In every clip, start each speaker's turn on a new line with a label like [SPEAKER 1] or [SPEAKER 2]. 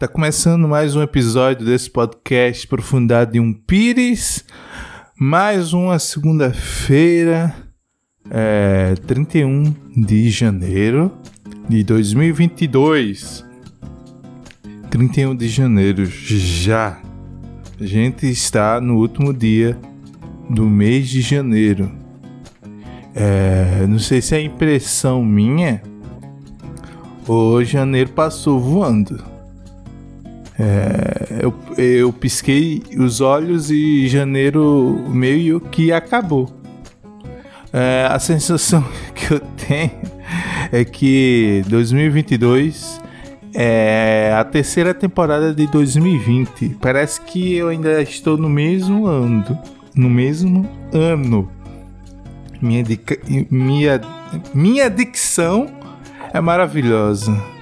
[SPEAKER 1] Tá começando mais um episódio desse podcast Profundado em um Pires. Mais uma segunda-feira, é, 31 de janeiro de 2022. 31 de janeiro já. A gente está no último dia do mês de janeiro. É, não sei se é impressão minha ou janeiro passou voando. É, eu, eu pisquei os olhos e janeiro meio que acabou. É, a sensação que eu tenho é que 2022 é a terceira temporada de 2020. Parece que eu ainda estou no mesmo ano. No mesmo ano. Minha, minha, minha dicção é maravilhosa.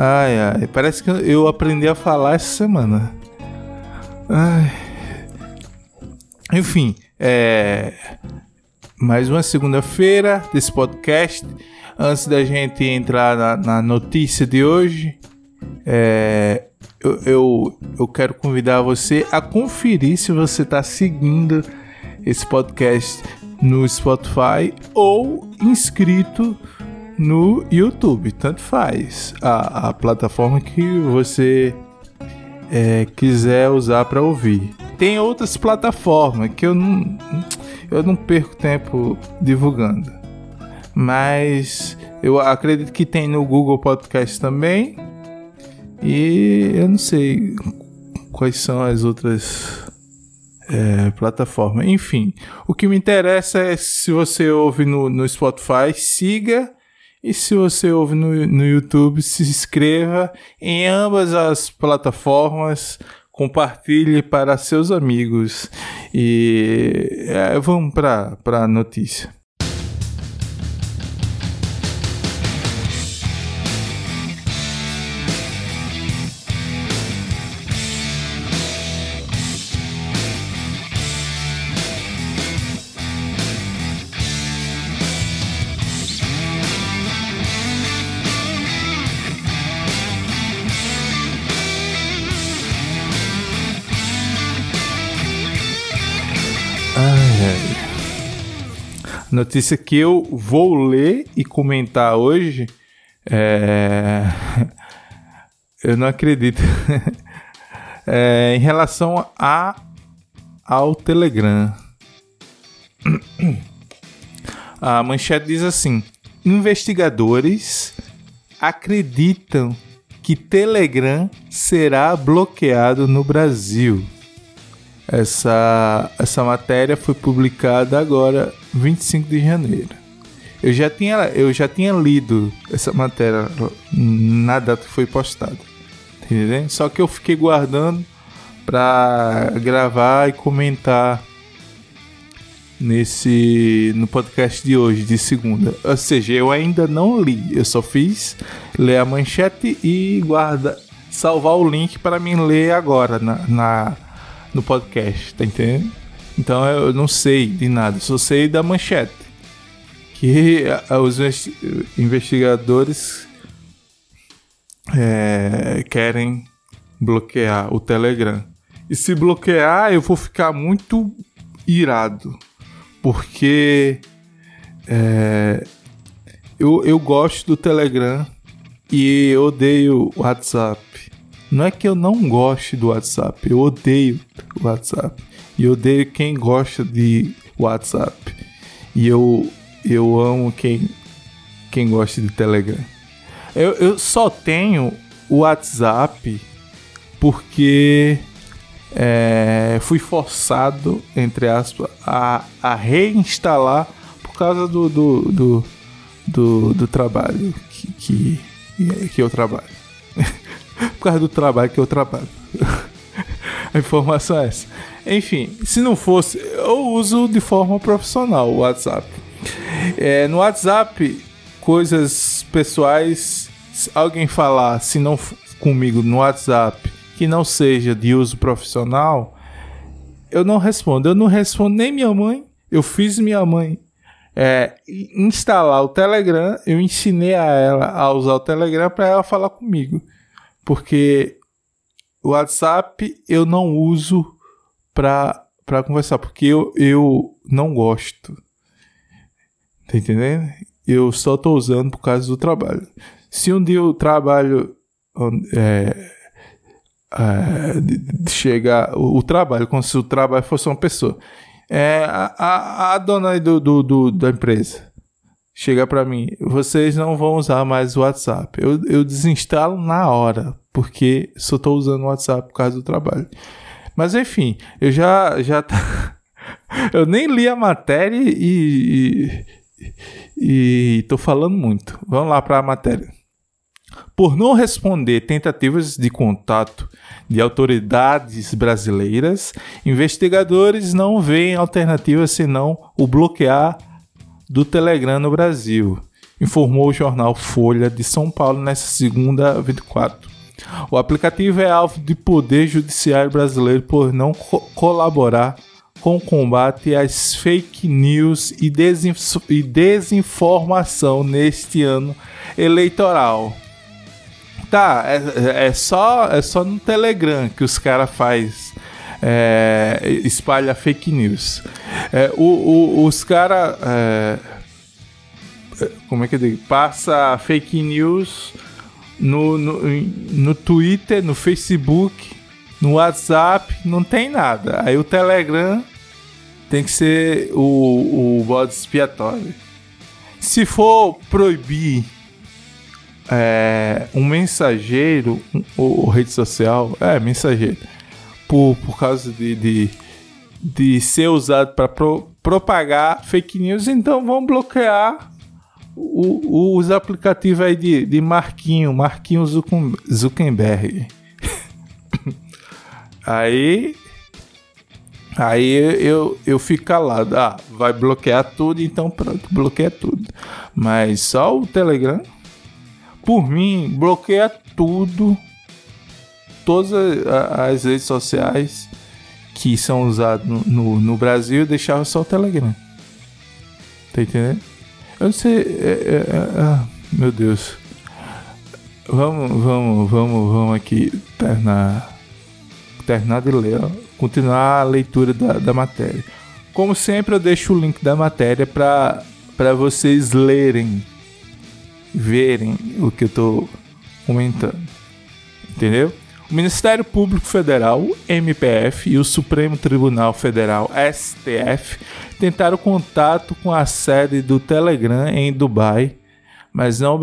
[SPEAKER 1] Ai, ai, parece que eu aprendi a falar essa semana. Ai. Enfim, é. Mais uma segunda-feira desse podcast. Antes da gente entrar na, na notícia de hoje, é, eu, eu, eu, quero convidar você a conferir se você está seguindo esse podcast no Spotify ou inscrito no YouTube, tanto faz a, a plataforma que você é, quiser usar para ouvir. Tem outras plataformas que eu não, eu não perco tempo divulgando, mas eu acredito que tem no Google Podcast também e eu não sei quais são as outras é, plataformas. Enfim, o que me interessa é se você ouve no, no Spotify, siga e se você ouve no, no YouTube, se inscreva em ambas as plataformas, compartilhe para seus amigos. E é, vamos para a notícia. Notícia que eu vou ler e comentar hoje. É... eu não acredito. é, em relação a, ao Telegram. A manchete diz assim: investigadores acreditam que Telegram será bloqueado no Brasil. Essa, essa matéria foi publicada agora, 25 de janeiro. Eu já tinha, eu já tinha lido essa matéria na data que foi postada. Entendeu? Só que eu fiquei guardando para gravar e comentar nesse no podcast de hoje, de segunda. Ou seja, eu ainda não li, eu só fiz ler a manchete e guarda salvar o link para mim ler agora na, na no podcast, tá entendendo? Então eu não sei de nada, só sei da manchete. Que os investigadores é, querem bloquear o Telegram. E se bloquear, eu vou ficar muito irado. Porque é, eu, eu gosto do Telegram e odeio o WhatsApp. Não é que eu não goste do WhatsApp, eu odeio o WhatsApp. E odeio quem gosta de WhatsApp. E eu, eu amo quem, quem gosta de Telegram. Eu, eu só tenho o WhatsApp porque é, fui forçado, entre aspas, a, a reinstalar por causa do, do, do, do, do trabalho que, que, que eu trabalho. Por causa do trabalho que eu trabalho. A informação é essa. Enfim, se não fosse, eu uso de forma profissional o WhatsApp. É, no WhatsApp, coisas pessoais, se alguém falar, se não comigo no WhatsApp, que não seja de uso profissional, eu não respondo. Eu não respondo nem minha mãe. Eu fiz minha mãe é, instalar o Telegram. Eu ensinei a ela a usar o Telegram para ela falar comigo. Porque o WhatsApp eu não uso pra conversar, porque eu, eu não gosto. Tá entendendo? Eu só tô usando por causa do trabalho. Se um dia eu trabalho. É, é, chegar o, o, trabalho, como se o trabalho fosse uma pessoa. É, a, a, a dona do, do, do, da empresa chega para mim, vocês não vão usar mais o WhatsApp. Eu, eu desinstalo na hora, porque só estou usando o WhatsApp por causa do trabalho. Mas enfim, eu já já tá... eu nem li a matéria e, e, e tô falando muito. Vamos lá para a matéria. Por não responder tentativas de contato de autoridades brasileiras, investigadores não veem alternativa senão o bloquear do Telegram no Brasil, informou o jornal Folha de São Paulo nesta segunda 24. O aplicativo é alvo de poder judiciário brasileiro por não co colaborar com o combate às fake news e, e desinformação neste ano eleitoral. Tá, é, é, só, é só no Telegram que os caras faz é, espalha fake news. É, o, o, os caras. É, como é que eu digo? Passa fake news no, no, no Twitter, no Facebook, no WhatsApp, não tem nada. Aí o Telegram tem que ser o, o bode expiatório. Se for proibir é, um mensageiro um, ou rede social, é mensageiro, por, por causa de, de, de ser usado para pro, propagar fake news, então vão bloquear o, os aplicativos aí de, de Marquinho, Marquinho Zuckerberg. aí Aí eu, eu fico calado. Ah, vai bloquear tudo, então pronto, bloqueia tudo. Mas só o Telegram, por mim, bloqueia tudo todas as redes sociais que são usadas no, no, no Brasil, deixava só o Telegram. Tá entendendo? Eu não sei. É, é, é, ah, meu Deus. Vamos, vamos, vamos, vamos aqui terminar. Terminar de ler, ó, continuar a leitura da, da matéria. Como sempre, eu deixo o link da matéria para vocês lerem, verem o que eu tô comentando. Entendeu? O Ministério Público Federal, MPF, e o Supremo Tribunal Federal, STF, tentaram contato com a sede do Telegram em Dubai, mas não,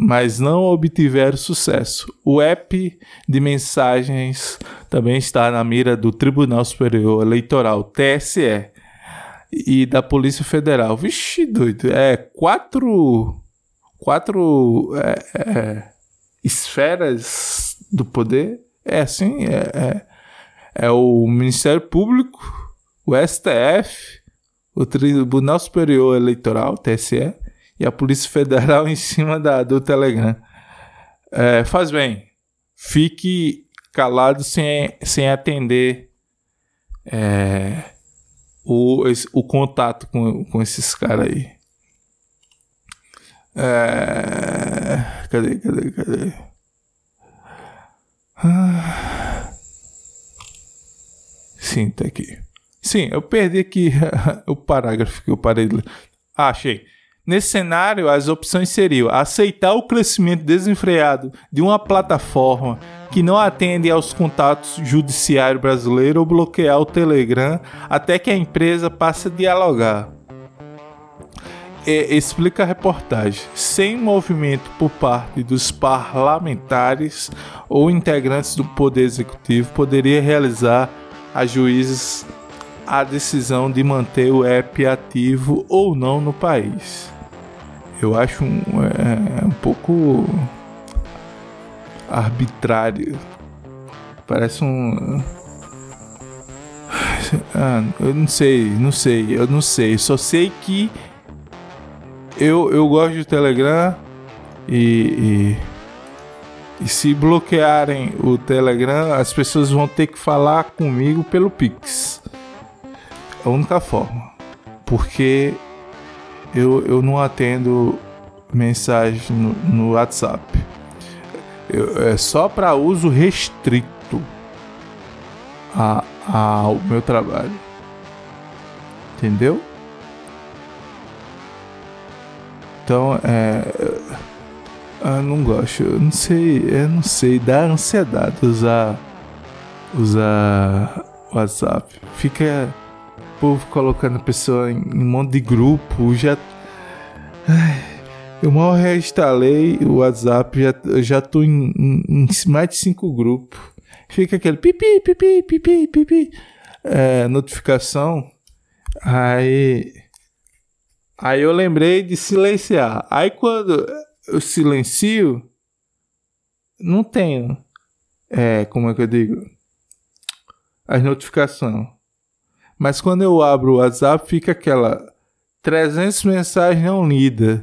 [SPEAKER 1] mas não obtiveram sucesso. O app de mensagens também está na mira do Tribunal Superior Eleitoral, TSE, e da Polícia Federal. Vixe, doido, é quatro. Quatro. É, é, esferas do poder é assim, é, é, é o Ministério Público, o STF, o Tribunal Superior Eleitoral, TSE, e a Polícia Federal em cima da, do Telegram. É, faz bem, fique calado sem, sem atender é, o, o contato com, com esses caras aí. É, cadê, cadê, cadê? Ah. Sim, tá aqui. Sim, eu perdi aqui o parágrafo que eu parei de ler. Ah, achei. Nesse cenário, as opções seriam aceitar o crescimento desenfreado de uma plataforma que não atende aos contatos judiciário brasileiro ou bloquear o Telegram até que a empresa passe a dialogar é, explica a reportagem. Sem movimento por parte dos parlamentares ou integrantes do Poder Executivo, poderia realizar a juízes a decisão de manter o app ativo ou não no país. Eu acho um, é, um pouco arbitrário. Parece um. Ah, eu não sei, não sei, eu não sei. Só sei que eu, eu gosto de Telegram e, e, e, se bloquearem o Telegram, as pessoas vão ter que falar comigo pelo Pix. A única forma. Porque eu, eu não atendo mensagem no, no WhatsApp. Eu, é só para uso restrito. a, ao meu trabalho. Entendeu? Então, é. Eu não gosto, eu não sei, eu não sei, dá ansiedade usar. usar WhatsApp. Fica o povo colocando a pessoa em um monte de grupo, já. Ai, eu mal reinstalei o WhatsApp, já, já tô em, em, em mais de cinco grupos. Fica aquele pipi, pipi, pipi, pipi. É, notificação. Aí. Aí eu lembrei de silenciar. Aí quando eu silencio, não tenho. É, como é que eu digo? As notificações. Mas quando eu abro o WhatsApp, fica aquela 300 mensagens não lidas.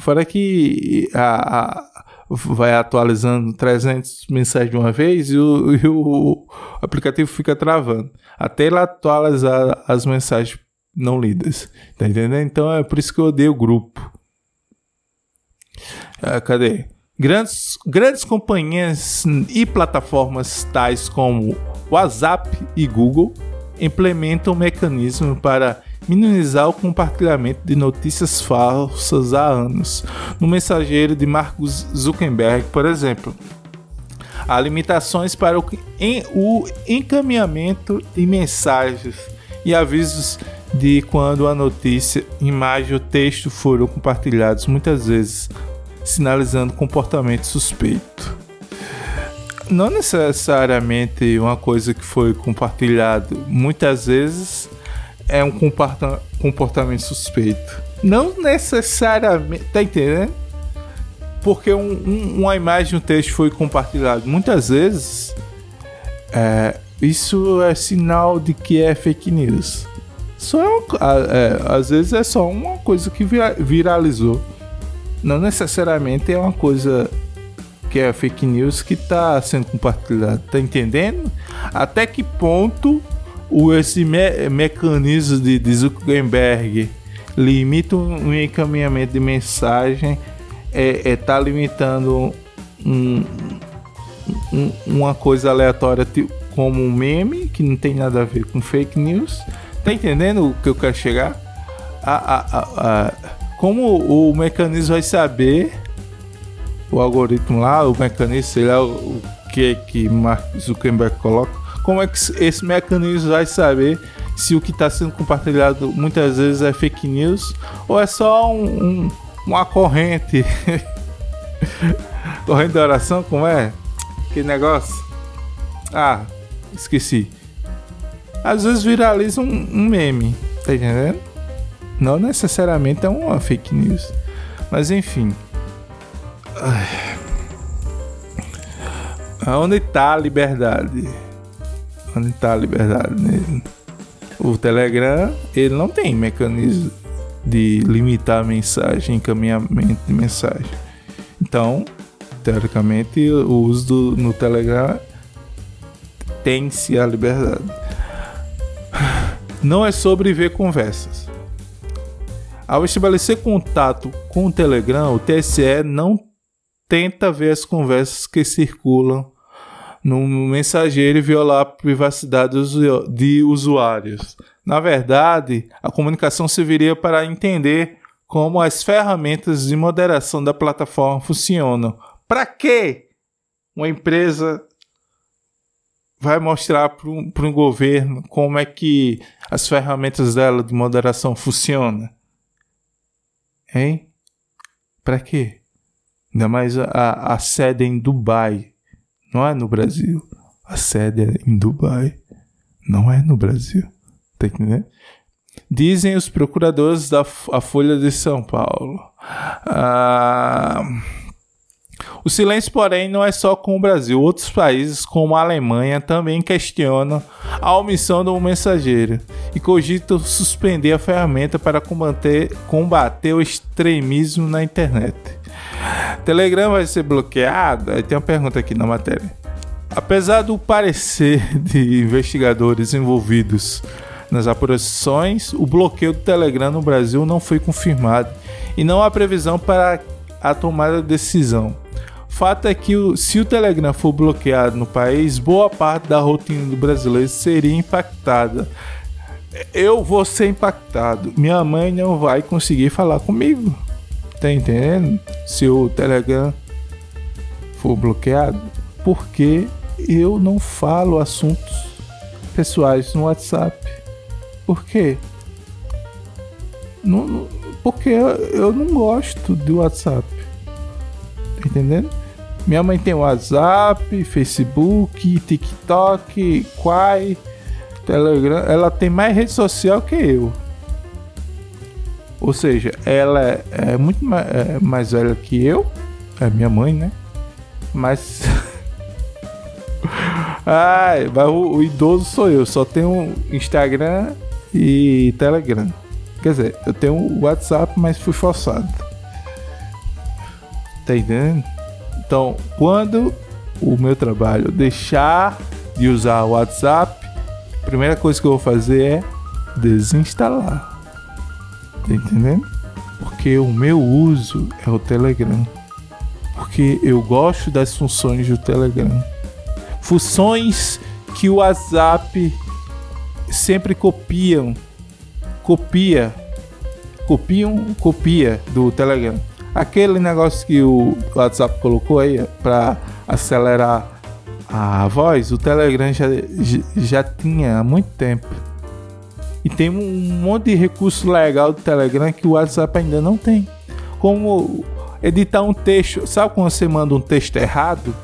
[SPEAKER 1] Fora que a, a, vai atualizando 300 mensagens de uma vez e o, e o aplicativo fica travando. Até ele atualizar as mensagens não lidas. Tá entendendo? Então é por isso que eu odeio grupo. Ah, cadê? Grandes, grandes companhias e plataformas tais como WhatsApp e Google implementam um mecanismo para minimizar o compartilhamento de notícias falsas há anos. No mensageiro de Mark Zuckerberg, por exemplo, há limitações para o, em, o encaminhamento de mensagens e avisos de quando a notícia, imagem ou texto foram compartilhados, muitas vezes sinalizando comportamento suspeito. Não necessariamente uma coisa que foi compartilhado, muitas vezes é um comportamento suspeito. Não necessariamente. Tá entendendo? Porque um, um, uma imagem, um texto foi compartilhado muitas vezes. É, isso é sinal de que é fake news. Só é, é, às vezes é só uma coisa que viralizou. Não necessariamente é uma coisa que é fake news que está sendo compartilhada. Tá entendendo? Até que ponto o, esse me, mecanismo de, de Zuckerberg limita um encaminhamento de mensagem é, é tá limitando um, um, uma coisa aleatória como um meme que não tem nada a ver com fake news tá entendendo o que eu quero chegar a, a, a, como o mecanismo vai saber o algoritmo lá o mecanismo sei lá o, que que Mark Zuckerberg coloca como é que esse mecanismo vai saber se o que está sendo compartilhado muitas vezes é fake news ou é só um, um, uma corrente? corrente de oração, como é? Que negócio? Ah, esqueci. Às vezes viraliza um, um meme, tá entendendo? Não necessariamente é uma fake news. Mas enfim. Onde está a liberdade? onde está a liberdade nele. O Telegram, ele não tem mecanismo de limitar a mensagem, encaminhamento de mensagem. Então, teoricamente, o uso do, no Telegram tem-se a liberdade. Não é sobre ver conversas. Ao estabelecer contato com o Telegram, o TSE não tenta ver as conversas que circulam no mensageiro e violar a privacidade de usuários. Na verdade, a comunicação serviria para entender como as ferramentas de moderação da plataforma funcionam. Para que uma empresa vai mostrar para um, governo como é que as ferramentas dela de moderação funcionam? Hein? Para quê? Ainda mais a, a sede em Dubai não é no Brasil. A sede é em Dubai. Não é no Brasil. Tá entendendo? Dizem os procuradores da a Folha de São Paulo. Ah, o silêncio, porém, não é só com o Brasil. Outros países, como a Alemanha, também questionam a omissão do mensageiro e cogitam suspender a ferramenta para combater, combater o extremismo na internet. Telegram vai ser bloqueado? Aí tem uma pergunta aqui na matéria. Apesar do parecer de investigadores envolvidos nas apurações, o bloqueio do Telegram no Brasil não foi confirmado e não há previsão para a tomada de decisão. Fato é que o, se o Telegram for bloqueado no país, boa parte da rotina do brasileiro seria impactada. Eu vou ser impactado. Minha mãe não vai conseguir falar comigo. Tá entendendo? Se o Telegram for bloqueado, porque eu não falo assuntos pessoais no WhatsApp. Por quê? Não, porque eu, não gosto do WhatsApp. Tá entendendo? Minha mãe tem WhatsApp, Facebook, TikTok, Quai, Telegram. Ela tem mais rede social que eu. Ou seja, ela é, é muito mais, é, mais velha que eu. É minha mãe, né? Mas. Ai, mas o, o, idoso sou eu. Só tenho Instagram e Telegram. Quer dizer, eu tenho o WhatsApp, mas fui forçado. Tá entendendo? Então, quando o meu trabalho deixar de usar o WhatsApp, a primeira coisa que eu vou fazer é desinstalar. Tá entendendo? Porque o meu uso é o Telegram. Porque eu gosto das funções do Telegram. Funções que o WhatsApp sempre copiam. Copia. Copiam, copia do Telegram. Aquele negócio que o WhatsApp colocou aí para acelerar a voz, o Telegram já, já tinha há muito tempo. E tem um monte de recurso legal do Telegram que o WhatsApp ainda não tem. Como editar um texto. Sabe quando você manda um texto errado?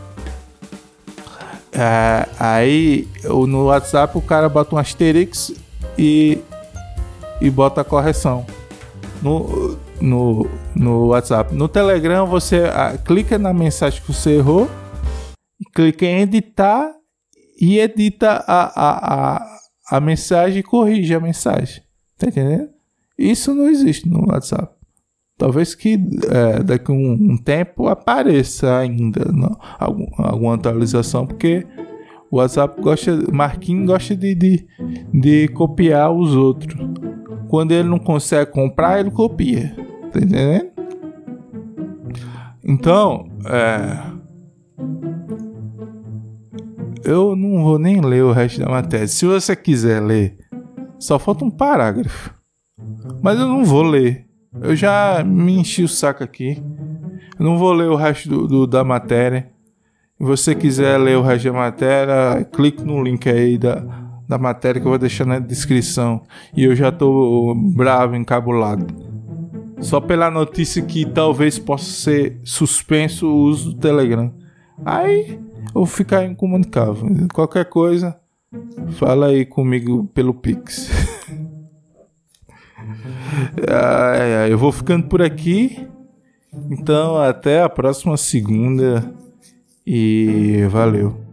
[SPEAKER 1] É, aí no WhatsApp o cara bota um asterix e, e bota a correção. No, no, no WhatsApp. No Telegram você ah, clica na mensagem que você errou, clica em editar e edita a, a, a, a mensagem e corrige a mensagem. Tá entendendo? Isso não existe no WhatsApp. Talvez que é, daqui a um, um, tempo apareça ainda não, algum, alguma atualização, porque o WhatsApp gosta, Marquinhos gosta de, de, de copiar os outros. Quando ele não consegue comprar, ele copia. Tá entendendo? Então, é. Eu não vou nem ler o resto da matéria. Se você quiser ler, só falta um parágrafo. Mas eu não vou ler. Eu já me enchi o saco aqui. Eu não vou ler o resto do, do da matéria. Você quiser ler o resto da matéria, clique no link aí da, da matéria que eu vou deixar na descrição. E eu já tô bravo, encabulado. Só pela notícia que talvez possa ser suspenso o uso do Telegram. Aí eu vou ficar incomunicável. Qualquer coisa, fala aí comigo pelo Pix. eu vou ficando por aqui. Então, até a próxima segunda. E valeu.